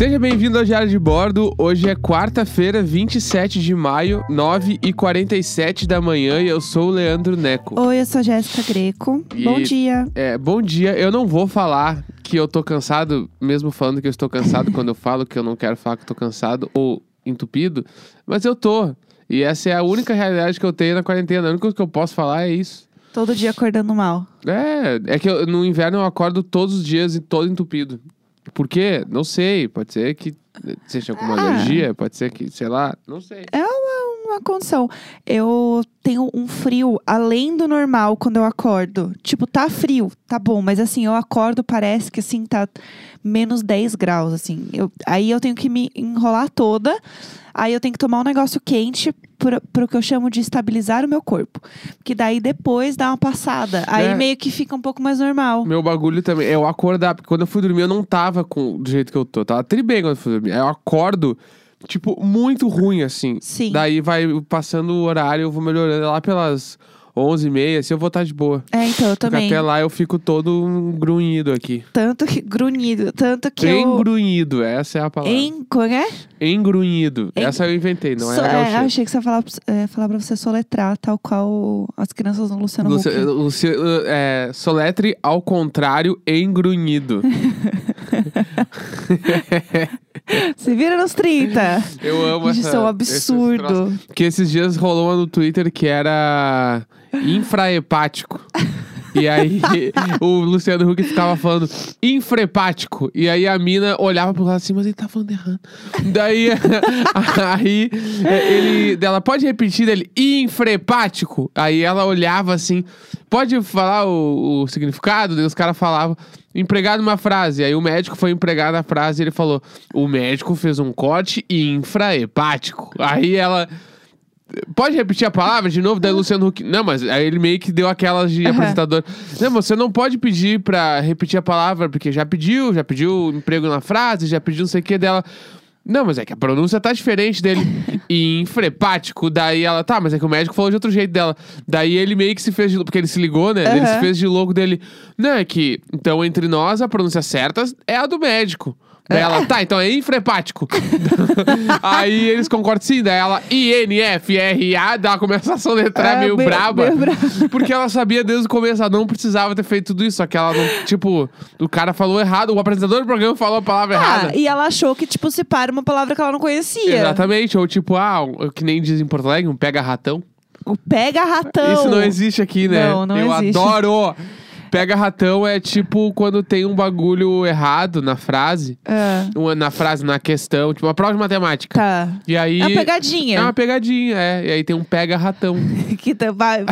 Seja bem-vindo ao Diário de Bordo. Hoje é quarta-feira, 27 de maio, 9h47 da manhã e eu sou o Leandro Neco. Oi, eu sou a Jéssica Greco. E- Bom dia. É, bom dia. Eu não vou falar que eu tô cansado, mesmo falando que eu estou cansado quando eu falo que eu não quero falar que eu tô cansado ou entupido, mas eu tô. E essa é a única realidade que eu tenho na quarentena. A única coisa que eu posso falar é isso. Todo dia acordando mal. É, é que eu- no inverno eu acordo todos os dias e todo entupido. Por quê? Não sei. Pode ser que seja alguma Ah. alergia, pode ser que, sei lá, não sei. É uma, condição. Eu tenho um frio além do normal quando eu acordo. Tipo, tá frio, tá bom, mas assim, eu acordo, parece que assim, tá menos 10 graus, assim. Eu, aí eu tenho que me enrolar toda. Aí eu tenho que tomar um negócio quente pro, pro que eu chamo de estabilizar o meu corpo. Que daí depois dá uma passada. Aí É. meio que fica um pouco mais normal. Meu bagulho também é eu acordar, porque quando eu fui dormir eu não tava com do jeito que eu tô. Eu tava tri bem quando eu fui dormir. Aí eu acordo, tipo, muito ruim, assim. Sim. Daí vai passando o horário, eu vou melhorando lá pelas 11h30, assim eu vou estar de boa. É, então, eu Porque também. até lá eu fico todo grunhido aqui. Tanto que grunhido, tanto que eu. Engrunhido, essa é a palavra. Em, como é? Engrunhido. En- Essa eu inventei, não So- é, é, é, achei que você ia falar, pra- é, falar pra você soletrar, tal qual as crianças no Luciano Luci- Huck. Luci- é, soletre ao contrário, engrunhido. Se vira nos 30. Eu amo Gente, essa, é um esses absurdo. Que esses dias rolou uma no Twitter que era infrahepático. E aí o Luciano Huck ficava falando infrepático. E aí a mina olhava pro lado assim, mas ele tá falando errado. Daí aí ele dela pode repetir dele infrepático. Aí ela olhava assim, pode falar o, o significado? Daí os caras falavam empregado numa frase. Aí o médico foi empregado na frase e ele falou: "O médico fez um corte infrahepático". Aí ela Pode repetir a palavra de novo? Daí o Luciano Huck. Não, mas aí ele meio que deu aquelas de Aham. apresentador. Não, você não pode pedir pra repetir a palavra, porque já pediu, já pediu emprego na frase, já pediu não sei o que dela. Não, mas é que a pronúncia tá diferente dele. Infrepático. Daí ela, tá, mas é que o médico falou de outro jeito dela. Daí ele meio que se fez de. Porque ele se ligou, né? Ele se fez de louco dele. Não, é que. Então, entre nós, a pronúncia certa é a do médico. Daí ela, tá, então é infrepático. Aí eles concordam sim, daí ela, I-N-F-R-A, daí ela começa a soletrar É, meio, meio- braba. meio braba. Porque ela sabia desde o começo, ela não precisava ter feito tudo isso. Só que ela não, tipo, o cara falou errado, o apresentador do programa falou a palavra errada. Ah, e ela achou que, tipo, se para uma palavra que ela não conhecia. Exatamente, ou tipo, ah, um- que nem diz em Porto Alegre, um pega-ratão. O pega-ratão. Isso não existe aqui, né? Não, não Eu existe. adoro! Pega-ratão é tipo quando tem um bagulho errado na frase. Ah, Uma, na frase, na questão, tipo uma prova de matemática. tá. E aí. É uma pegadinha. É uma pegadinha, é. E aí tem um pega-ratão. Que tá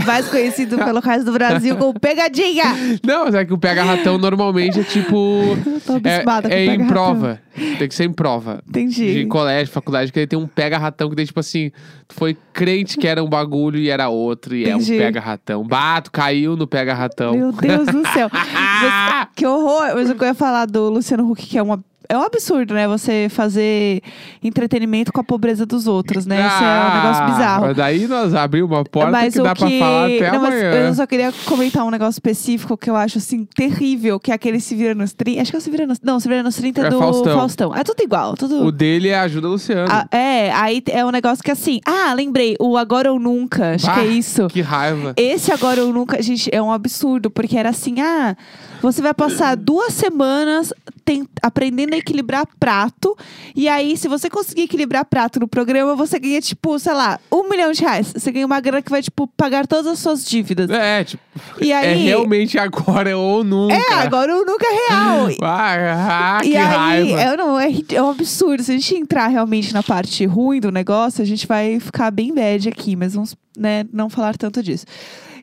mais conhecido pelo resto do Brasil como pegadinha. Não, mas é que o pega-ratão normalmente é tipo. Tô É, é em prova. Tem que ser em prova. Entendi. De colégio, faculdade, que aí tem um pega-ratão que tem, tipo assim, tu foi crente que era um bagulho e era outro, e Entendi. é um pega-ratão. Bato, caiu no pega-ratão. Meu Deus do céu. Mas, que horror. Mas eu ia falar do Luciano Huck, que é uma. É um absurdo, né? Você fazer entretenimento com a pobreza dos outros, né? Isso é um negócio bizarro. Ah, Daí nós abrimos uma porta mas que dá pra falar até não, amanhã. eu só queria comentar um negócio específico que eu acho, assim, terrível, que é aquele Se Vira nos 30. Acho que é o Se Vira nos... Não, Se Vira nos 30 É do Faustão. Faustão. É tudo igual, tudo... O dele é Ajuda Luciano. Ah, é, aí é um negócio que assim... Ah, lembrei, o Agora ou Nunca, acho que Bah, é isso. Que raiva. Esse agora ou nunca, gente, é um absurdo, porque era assim, ah, você vai passar duas semanas tem- aprendendo a equilibrar prato, e aí, se você conseguir equilibrar prato no programa, você ganha, tipo, sei lá, um milhão de reais. Você ganha uma grana que vai, tipo, pagar todas as suas dívidas. É, tipo, E é aí. realmente agora ou nunca. É, agora ou nunca é real. Ah, que e aí, raiva. é, não, é, é um absurdo. Se a gente entrar realmente na parte ruim do negócio, a gente vai ficar bem bad aqui, mas vamos né, não falar tanto disso.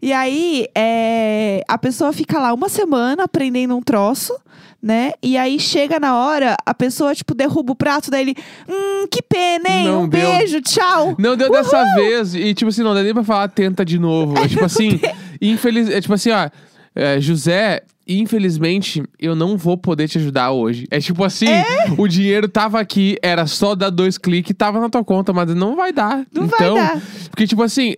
E aí, é, a pessoa fica lá uma semana aprendendo um troço, né? E aí chega na hora, a pessoa, tipo, derruba o prato, daí ele, hum, que pena, hein? Não um deu. beijo, tchau. Não deu dessa vez. E, tipo assim, não dá nem pra falar tenta de novo. É, tipo assim, infeliz... é tipo assim, ó. é, José, infelizmente, eu não vou poder te ajudar hoje. É tipo assim, o dinheiro tava aqui, era só dar dois cliques, tava na tua conta, mas não vai dar. Não vai então, dar. Porque, tipo assim,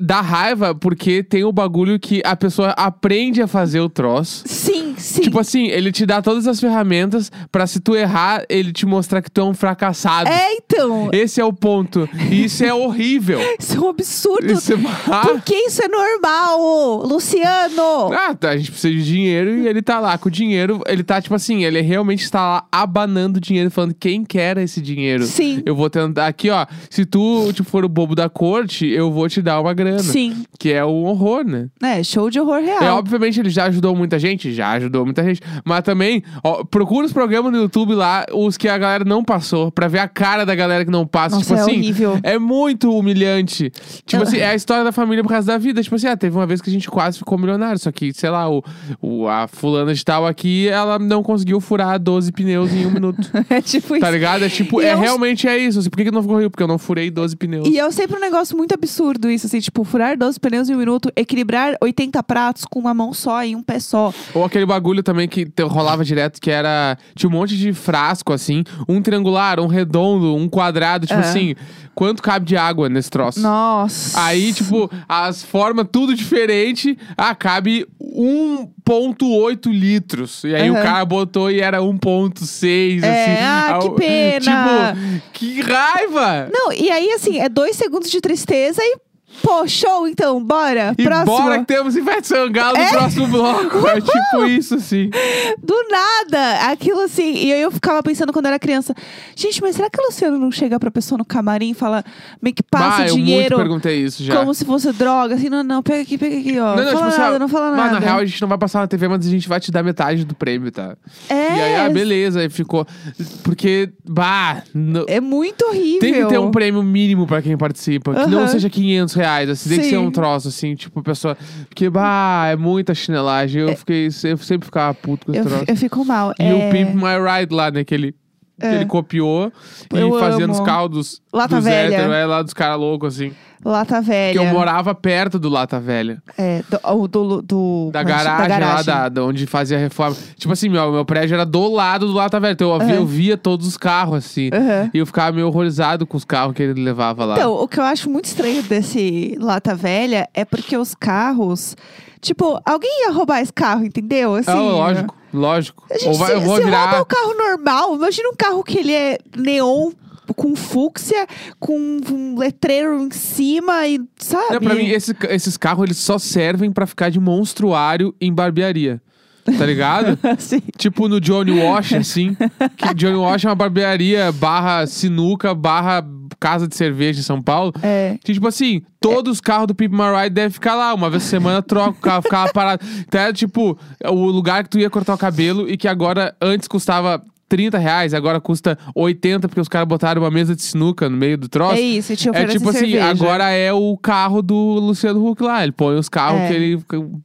dá raiva porque tem o bagulho que a pessoa aprende a fazer o troço. Sim, sim. Tipo assim, ele te dá todas as ferramentas pra se tu errar, ele te mostrar que tu é um fracassado. é, então. Esse é o ponto. E isso é horrível. Isso é um absurdo. Isso é... Por que isso é normal, Luciano? Ah, tá, a gente precisa de dinheiro e ele tá lá com o dinheiro. Ele tá, tipo assim, ele realmente está lá abanando dinheiro, falando quem quer esse dinheiro. Sim. Eu vou tentar. Aqui, ó. Se tu tipo, for o bobo da corte, eu vou te dar uma grana. Sim. Que é um horror, né? É, show de horror real. É, obviamente ele já ajudou muita gente, já ajudou muita gente. Mas também, ó, procura os programas no YouTube lá, os que a galera não passou, pra ver a cara da galera que não passa. Nossa, tipo é assim, horrível. é muito humilhante. Tipo Eu- assim, é a história da família por causa da vida. Tipo assim, ah, teve uma vez que a gente quase ficou milionário. Só que, sei lá, o, o- a fulana de tal aqui, ela não conseguiu furar 12 pneus em um minuto. É tipo isso. Tá ligado? É tipo, E é eu- realmente é isso. Assim, por que, que não ficou rio? Porque eu não furei 12 pneus. E é sempre um negócio muito absurdo isso, assim, tipo, furar 12 pneus em um minuto, equilibrar 80 pratos com uma mão só em um pé só. Ou aquele bagulho também que te- rolava direto, que era. Tinha um monte de frasco, assim. Um triangular, um redondo, um quadrado. Tipo É. assim, quanto cabe de água nesse troço? Nossa. Aí, tipo, as formas tudo diferente. Ah, cabe 1,8 litros. E aí Aham. o cara botou e era 1,6, É, assim. ah, que o- pena. Tipo, que raiva! Não, e aí, assim, é dois segundos de tristeza e, pô, show então, bora. E Próximo. bora que temos Ivete Sangalo no próximo bloco. É tipo isso, assim. Do nada, aquilo assim. E aí eu ficava pensando quando eu era criança, gente, mas será que o Luciano não chega pra pessoa no camarim e fala, meio que passa ah, eu dinheiro muito perguntei isso já. como se fosse droga? Assim, não, não, pega aqui, pega aqui, ó. Não, Não, não, fala tipo, nada, assim, ó, não fala mas nada. na real a gente não vai passar na TV, mas a gente vai te dar metade do prêmio, tá? é, E aí, ah, beleza, aí ficou. Porque, bah, no- é muito horrível. tem que ter um prêmio mínimo pra quem participa. Que não seja 500 reais, assim, tem que ser Sim. um troço, assim, tipo, pessoa. Porque, bah, é muita chinelagem. Eu, fiquei, eu sempre ficava puto com esse eu, troço. eu fico mal. E é... o Pimp My Ride lá, né? Que ele, que É. ele copiou Eu e fazia nos amo. carros dos, Lata dos Velha. héteros, é, lá dos caras loucos, assim. Lata velha. Que eu morava perto do Lata Velha. É, do, do, do- Da como é chama? garagem, lá, garagem. da, da onde fazia a reforma. Tipo assim, meu, meu prédio era do lado do Lata Velha. Então eu via, Aham. eu via todos os carros, assim. Aham. E eu ficava meio horrorizado com os carros que ele levava lá. Então, o que eu acho muito estranho desse Lata Velha é porque os carros. Tipo, alguém ia roubar esse carro, entendeu? Assim, Ah, lógico, lógico. A gente, Ou vai, se, eu vou se virar. rouba um carro normal, imagina um carro que ele é neon com fúcsia, com um letreiro em cima e, sabe? Não, pra mim, esse- esses carros eles só servem pra ficar de monstruário em barbearia. Tá ligado? Tipo no Johnny Wash, assim. Que Johnny Wash é uma barbearia barra sinuca, barra casa de cerveja em São Paulo. É. Que, tipo assim, todos os carros do Pimp My Ride devem ficar lá. Uma vez por semana troca o carro, ficava parado. Então é tipo, o lugar que tu ia cortar o cabelo e que agora, antes custava 30 reais, agora custa 80 porque os caras botaram uma mesa de sinuca no meio do troço. É isso, te É tipo assim, cerveja. agora é o carro do Luciano Huck lá. Ele põe os carros É. que ele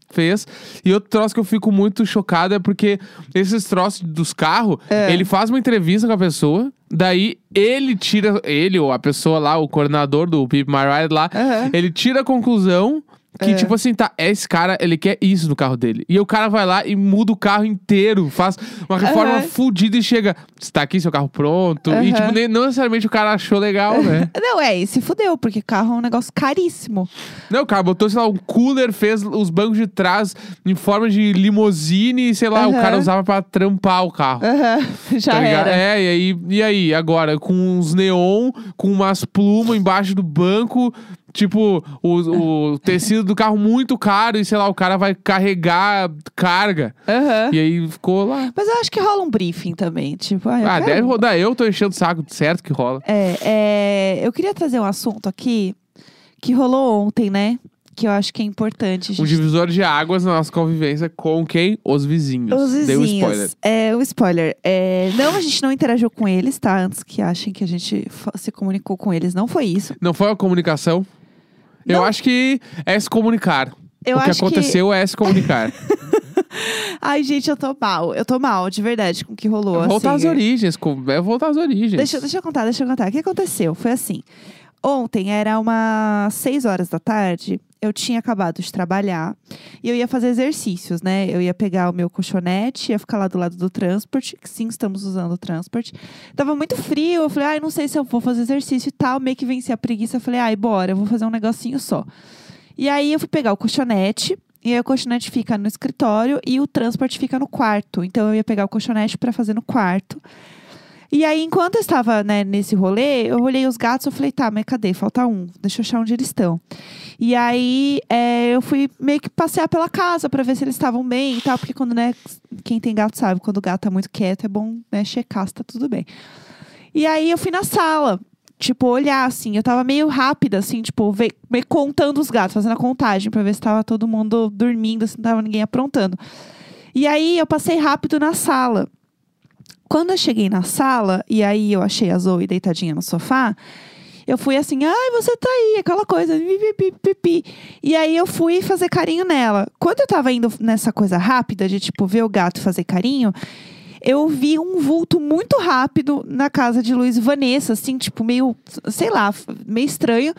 fez. E outro troço que eu fico muito chocado é porque esses troços dos carros, É. ele faz uma entrevista com a pessoa. Daí ele tira, ele ou a pessoa lá, o coordenador do Pimp My Ride lá, Aham. ele tira a conclusão que, É. tipo assim, tá, esse cara, ele quer isso no carro dele. E o cara vai lá e muda o carro inteiro, faz uma reforma Aham. fudida e chega, está aqui seu carro pronto. E, Aham. tipo, nem, não necessariamente o cara achou legal, né? Não, é, e se fudeu, porque carro é um negócio caríssimo. Não, o cara botou, sei lá, um cooler, fez os bancos de trás em forma de limousine, e sei lá, o Aham. cara usava pra trampar o carro. Já tá era. É, e aí, e aí, agora, com uns neon, com umas plumas embaixo do banco, tipo, o, o tecido do carro muito caro, e sei lá, o cara vai carregar carga. Aham. E aí ficou lá. Mas eu acho que rola um briefing também. Tipo, ah, eu Ah, quero- deve rodar. Eu tô enchendo o saco, certo que rola. É, é, eu queria trazer um assunto aqui que rolou ontem, né? Que eu acho que é importante. a Um gente- divisor de águas na nossa convivência com quem? Os vizinhos. Os Deu vizinhos. spoiler. É, o spoiler. É, não, a gente não interagiu com eles, tá? Antes que achem que a gente fa- se comunicou com eles. Não foi isso. Não foi a comunicação? Eu acho que é se comunicar. Eu o que acho que- aconteceu é se comunicar. Ai, gente, eu tô mal. Eu tô mal, de verdade, com o que rolou. voltar assim. às origens. com- É voltar às origens. Deixa, deixa eu contar, deixa eu contar. O que aconteceu? Foi assim. Ontem era umas 6 horas da tarde. Eu tinha acabado de trabalhar e eu ia fazer exercícios, né? Eu ia pegar o meu colchonete, ia ficar lá do lado do transporte, que sim, estamos usando o transporte. Tava muito frio, eu falei, ai, não sei se eu vou fazer exercício e tal. Meio que venci a preguiça, eu falei, ai, bora, eu vou fazer um negocinho só. E aí eu fui pegar o colchonete. E aí o colchonete fica no escritório e o transporte fica no quarto. Então eu ia pegar o colchonete pra fazer no quarto. E aí, enquanto eu estava né, nesse rolê, eu olhei os gatos e falei, tá, mas cadê? Falta um. Deixa eu achar onde eles estão. E aí é, eu fui meio que passear pela casa pra ver se eles estavam bem e tal. Porque quando, né, quem tem gato sabe, quando o gato tá muito quieto, é bom né, checar se tá tudo bem. E aí eu fui na sala, tipo, olhar assim. Eu tava meio rápida, assim, tipo, ve- meio contando os gatos, fazendo a contagem pra ver se tava todo mundo dormindo, se não tava ninguém aprontando. E aí eu passei rápido na sala. Quando eu cheguei na sala, e aí eu achei a Zoe deitadinha no sofá, eu fui assim, ai, você tá aí, aquela coisa, pipi, pipi. E aí eu fui fazer carinho nela. Quando eu tava indo nessa coisa rápida de, tipo, ver o gato fazer carinho, eu vi um vulto muito rápido na casa de Luiz e Vanessa, assim, tipo, meio, sei lá, meio estranho.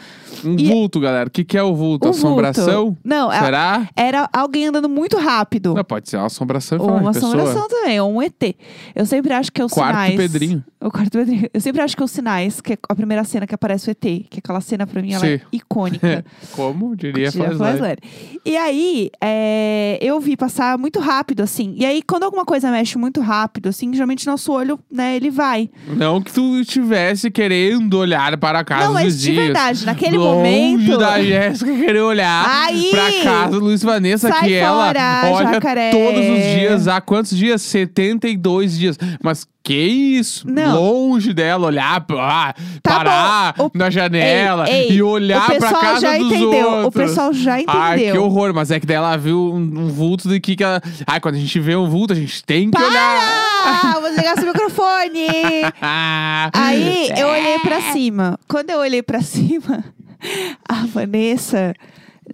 Um E- vulto, galera. O que, que é o vulto? Um assombração? vulto. Não, é- Será? era alguém andando muito rápido. Não, pode ser uma assombração em Ou uma pessoa. assombração também, ou um ET. Eu sempre acho que é os Quarto sinais. Pedrinho. O quarto Pedrinho. Eu sempre acho que é os sinais, que é a primeira cena que aparece o ET. Que aquela cena, pra mim, ela é Sim. icônica. Como diria. Flasler. E aí, é, eu vi passar muito rápido, assim. E aí, quando alguma coisa mexe muito rápido, assim, geralmente nosso olho, né, ele vai. Não que tu estivesse querendo olhar para a casa Não, dos mas de vizinhos. verdade, naquele Longe momento. da Jéssica querer olhar Aí! pra casa do Luiz Vanessa, Sai que ela fora, olha jacaré. todos os dias. Há quantos dias? 72 dias. Mas que isso? Não. Longe dela, olhar, ah, Tá parar bom. Na janela Ei, ei, e olhar pra casa já dos entendeu. outros. O pessoal já entendeu. Ai, que horror. Mas é que daí ela viu um, um vulto de que, que ela... Ai, quando a gente vê um vulto, a gente tem que olhar. Ah, vou desligar seu microfone! Aí eu olhei pra cima. Quando eu olhei pra cima, a Vanessa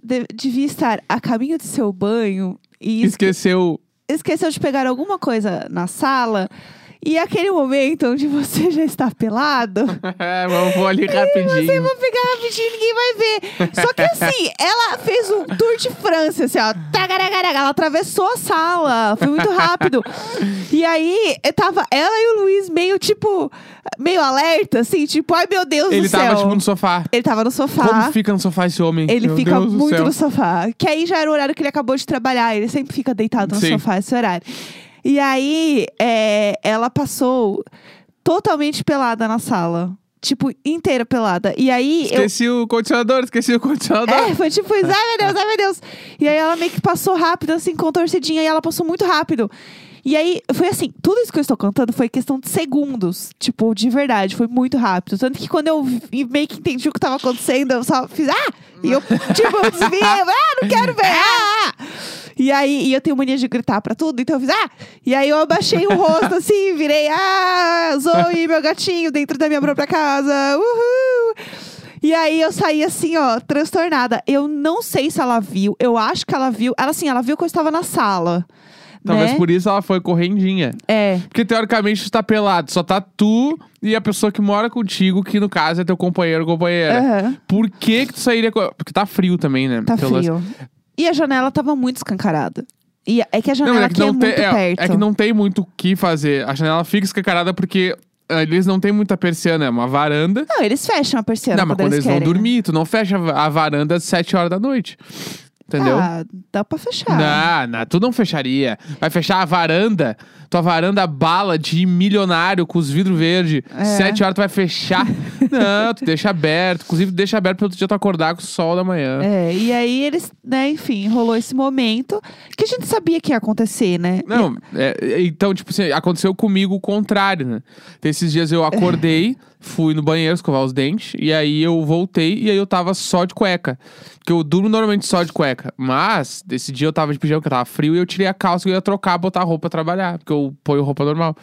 de- devia estar a caminho de seu banho e esque- Esqueceu. esqueceu de pegar alguma coisa na sala. E aquele momento onde você já está pelado, É, eu vou ali rapidinho. você vai pegar rapidinho, ninguém vai ver. Só que assim, ela fez um tour de França, assim, ó. Ela atravessou a sala, foi muito rápido. E aí, eh, tava ela e o Luiz meio, tipo, meio alerta, assim, tipo, ai meu Deus Ele do céu. tava, tipo, no sofá. Ele tava no sofá. Como fica no sofá esse homem? Ele Meu fica Deus muito no sofá. Que aí já era o horário que ele acabou de trabalhar. Ele sempre fica deitado no Sim. sofá esse horário. E aí, é, ela passou totalmente pelada na sala. Tipo, inteira pelada. E aí, eu, Esqueci o condicionador, esqueci o condicionador. é, foi tipo ai meu Deus, ai meu Deus. E aí ela meio que passou rápido, assim, contorcidinha, e ela passou muito rápido. E aí, foi assim, tudo isso que eu estou cantando foi questão de segundos. Tipo, de verdade, foi muito rápido. Tanto que quando eu vi- meio que entendi o que estava acontecendo, eu só fiz, ah! E eu, tipo, eu desviei, eu, ah, não quero ver, ah! E aí, e eu tenho mania de gritar pra tudo, então eu fiz, ah! E aí eu abaixei o rosto, assim, virei, ah! Zoe, meu gatinho, dentro da minha própria casa, uhul! E aí eu saí assim, ó, transtornada. Eu não sei se ela viu, eu acho que ela viu. Ela assim, ela viu que eu estava na sala. Talvez né? por isso ela foi correndinha. É. Porque teoricamente tu tá pelado, só tá tu e a pessoa que mora contigo, que no caso é teu companheiro ou companheira. aham, Por que que tu sairia com... Porque tá frio também, né? Tá Pelo- frio. E a janela tava muito escancarada. E é que a Não, janela mas é aqui que é não muito tem, é, perto. é que não tem muito o que fazer. A janela fica escancarada porque ah, eles não têm muita persiana, é uma varanda. Não, eles fecham a persiana não, mas quando, quando eles querem. vão dormir, tu não fecha a varanda às 7 horas da noite. Entendeu? Ah, dá pra fechar. Não, não, tu não fecharia. Vai fechar a varanda, tua varanda bala de milionário com os vidros verdes. É. Sete horas tu vai fechar. não, tu deixa aberto. Inclusive, deixa aberto pra outro dia tu acordar com o sol da manhã. É, e aí eles, né, enfim, rolou esse momento que a gente sabia que ia acontecer, né? Não, é, então, tipo assim, aconteceu comigo o contrário, né? Esses dias eu acordei, fui no banheiro escovar os dentes, e aí eu voltei e aí eu tava só de cueca. Porque eu durmo normalmente só de cueca. Mas, desse dia eu tava de pijama, porque tava frio, e eu tirei a calça e ia trocar, botar roupa trabalhar, porque eu ponho roupa normal.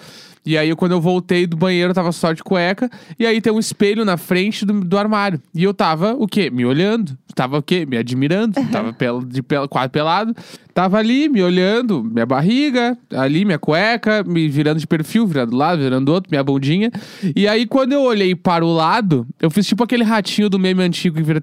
E aí, quando eu voltei do banheiro, eu tava só de cueca, e aí tem um espelho na frente do, do armário. E eu tava, o quê? Me olhando. Tava o quê? Me admirando. Tava de quase pelado. Tava ali, me olhando, minha barriga, ali, minha cueca, me virando de perfil, virando do lado, virando do outro, minha bundinha. E aí, quando eu olhei para o lado, eu fiz tipo aquele ratinho do meme antigo que vira.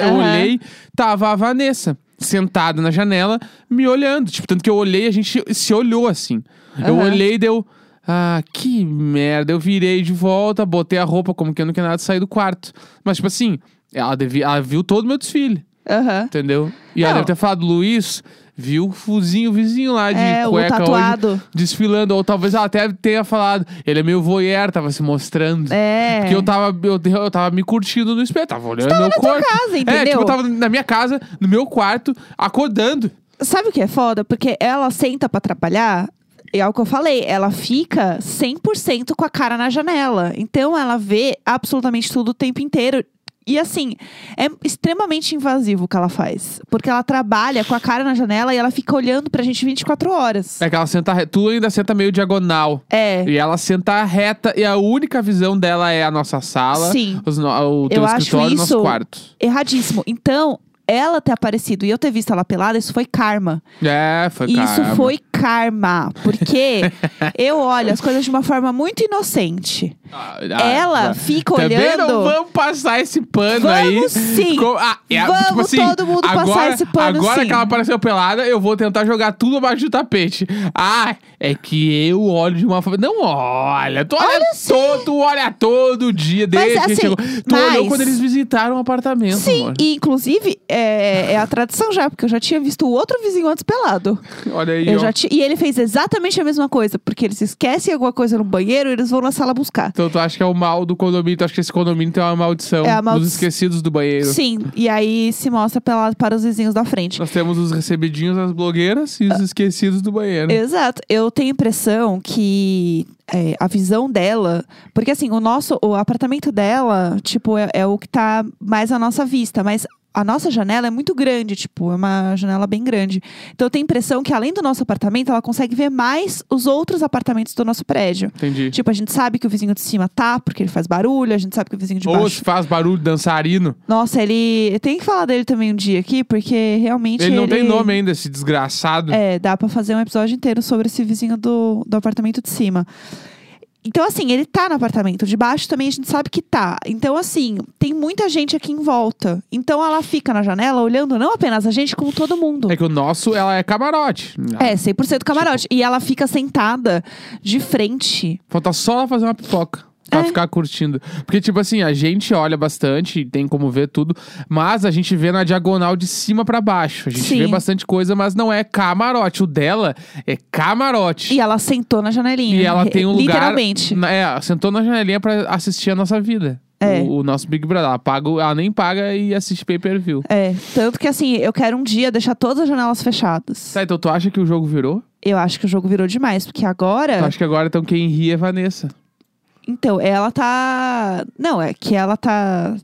Eu Aham. olhei, tava a Vanessa. Sentada na janela, me olhando. Tipo, tanto que eu olhei, a gente se olhou assim. Eu Aham. olhei e deu. Ah, que merda. Eu virei de volta, botei a roupa como que eu não queria nada sair do quarto. Mas, tipo assim, ela, devia, ela viu todo o meu desfile. Aham. entendeu? E ela Não. deve ter falado, Luiz, viu o fuzinho, o vizinho lá de É, o cueca hoje tatuado. desfilando. Ou talvez ela até tenha falado, ele é meio voyeur, tava se mostrando. É. Porque eu tava, eu, eu tava me curtindo no espelho, tava olhando meu corpo. casa, É, entendeu? tipo, eu tava na minha casa, no meu quarto, acordando. Sabe o que é foda? Porque ela senta pra trabalhar. É o que eu falei, ela fica 100% com a cara na janela. Então ela vê absolutamente tudo o tempo inteiro. E assim, é extremamente invasivo o que ela faz. Porque ela trabalha com a cara na janela e ela fica olhando pra gente 24 horas. É que ela senta re- Tu ainda senta meio diagonal. É. E ela senta reta e a única visão dela é a nossa sala, Sim. os no- o teu Eu acho escritório e o nosso quarto. Erradíssimo. Então, ela ter aparecido e eu ter visto ela pelada, isso foi karma. É, foi Isso karma. foi karma. Porque eu olho as coisas de uma forma muito inocente. Ah, ela ah, fica Também olhando. não vamos passar esse pano Vamos aí. sim. Com- ah, é, Vamos tipo assim, todo mundo passar agora, esse pano Agora sim. que ela apareceu pelada, eu vou tentar jogar tudo abaixo do tapete. Ah, é que eu olho de uma forma. Não olha, tu olha, Olha todo, tu olha todo dia Mas, desde que assim, chegou. Tu olhou mas- quando eles visitaram o apartamento, Sim, amor. e inclusive é, é a tradição já, porque eu já tinha visto o outro vizinho antes pelado. Olha aí, Eu ó. já E ele fez exatamente a mesma coisa, porque eles esquecem alguma coisa no banheiro e eles vão na sala buscar. Então tu acha que é o mal do condomínio, tu acha que esse condomínio tem uma maldição É a maldi- dos esquecidos do banheiro. Sim, e aí se mostra pelado para os vizinhos da frente. Nós temos os recebidinhos, as blogueiras e Ah. os esquecidos do banheiro. Exato. Eu tenho a impressão que é, a visão dela. Porque assim, o nosso. O apartamento dela, tipo, é, é o que tá mais à nossa vista. Mas a nossa janela é muito grande, tipo, é uma janela bem grande. Então eu tenho a impressão que, além do nosso apartamento, ela consegue ver mais os outros apartamentos do nosso prédio. Entendi. Tipo, a gente sabe que o vizinho de cima tá, porque ele faz barulho, a gente sabe que o vizinho de Ou baixo. se faz barulho dançarino. Nossa, ele. Tenho que falar dele também um dia aqui, porque realmente. Ele não tem nome ainda, esse desgraçado. É, dá pra fazer um episódio inteiro sobre esse vizinho do, do apartamento de cima. Então, assim, ele tá no apartamento. De baixo também a gente sabe que tá. Então, assim, tem muita gente aqui em volta. Então, ela fica na janela olhando não apenas a gente, como todo mundo. É que o nosso, ela é camarote. É, 100% camarote. E ela fica sentada de frente. Falta só ela fazer uma pipoca. Pra É. ficar curtindo. Porque, tipo assim, a gente olha bastante, tem como ver tudo, mas a gente vê na diagonal de cima pra baixo. A gente Sim. vê bastante coisa, mas não é camarote. O dela é camarote. E ela sentou na janelinha. E ela tem um lugar. Literalmente. É, sentou na janelinha pra assistir a nossa vida. É. O, o nosso Big Brother. Ela, paga, ela nem paga e assiste pay per view. É, tanto que assim, eu quero um dia deixar todas as janelas fechadas. Tá, então tu acha que o jogo virou? Eu acho que o jogo virou demais, porque agora. Tu acha que agora então quem ri é Vanessa? Então, ela tá. Não, é que ela tá.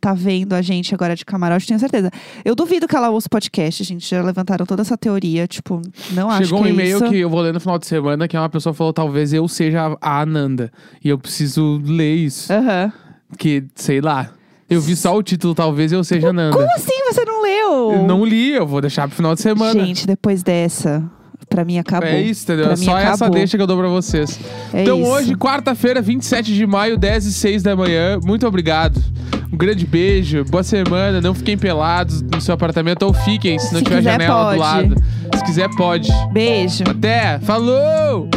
Tá vendo a gente agora de camarote, tenho certeza. Eu duvido que ela ouça o podcast, gente. Já levantaram toda essa teoria. Tipo, não acho Chegou que um é e-mail isso. que eu vou ler no final de semana que uma pessoa falou: talvez eu seja a Ananda. E eu preciso ler isso. Aham. Que, sei lá. Eu vi só o título, talvez eu seja Ananda. Como assim você não leu? Eu não li, eu vou deixar pro final de semana. Gente, depois dessa, pra mim acabou. É isso, entendeu? Pra É só essa deixa que eu dou pra vocês. É então isso. hoje, quarta-feira, 27 de maio, 10 e 6 da manhã. Muito obrigado. Um grande beijo, boa semana. Não fiquem pelados no seu apartamento ou fiquem se não Se tiver quiser, janela do pode. lado. Se quiser, pode. Beijo. Até! Falou!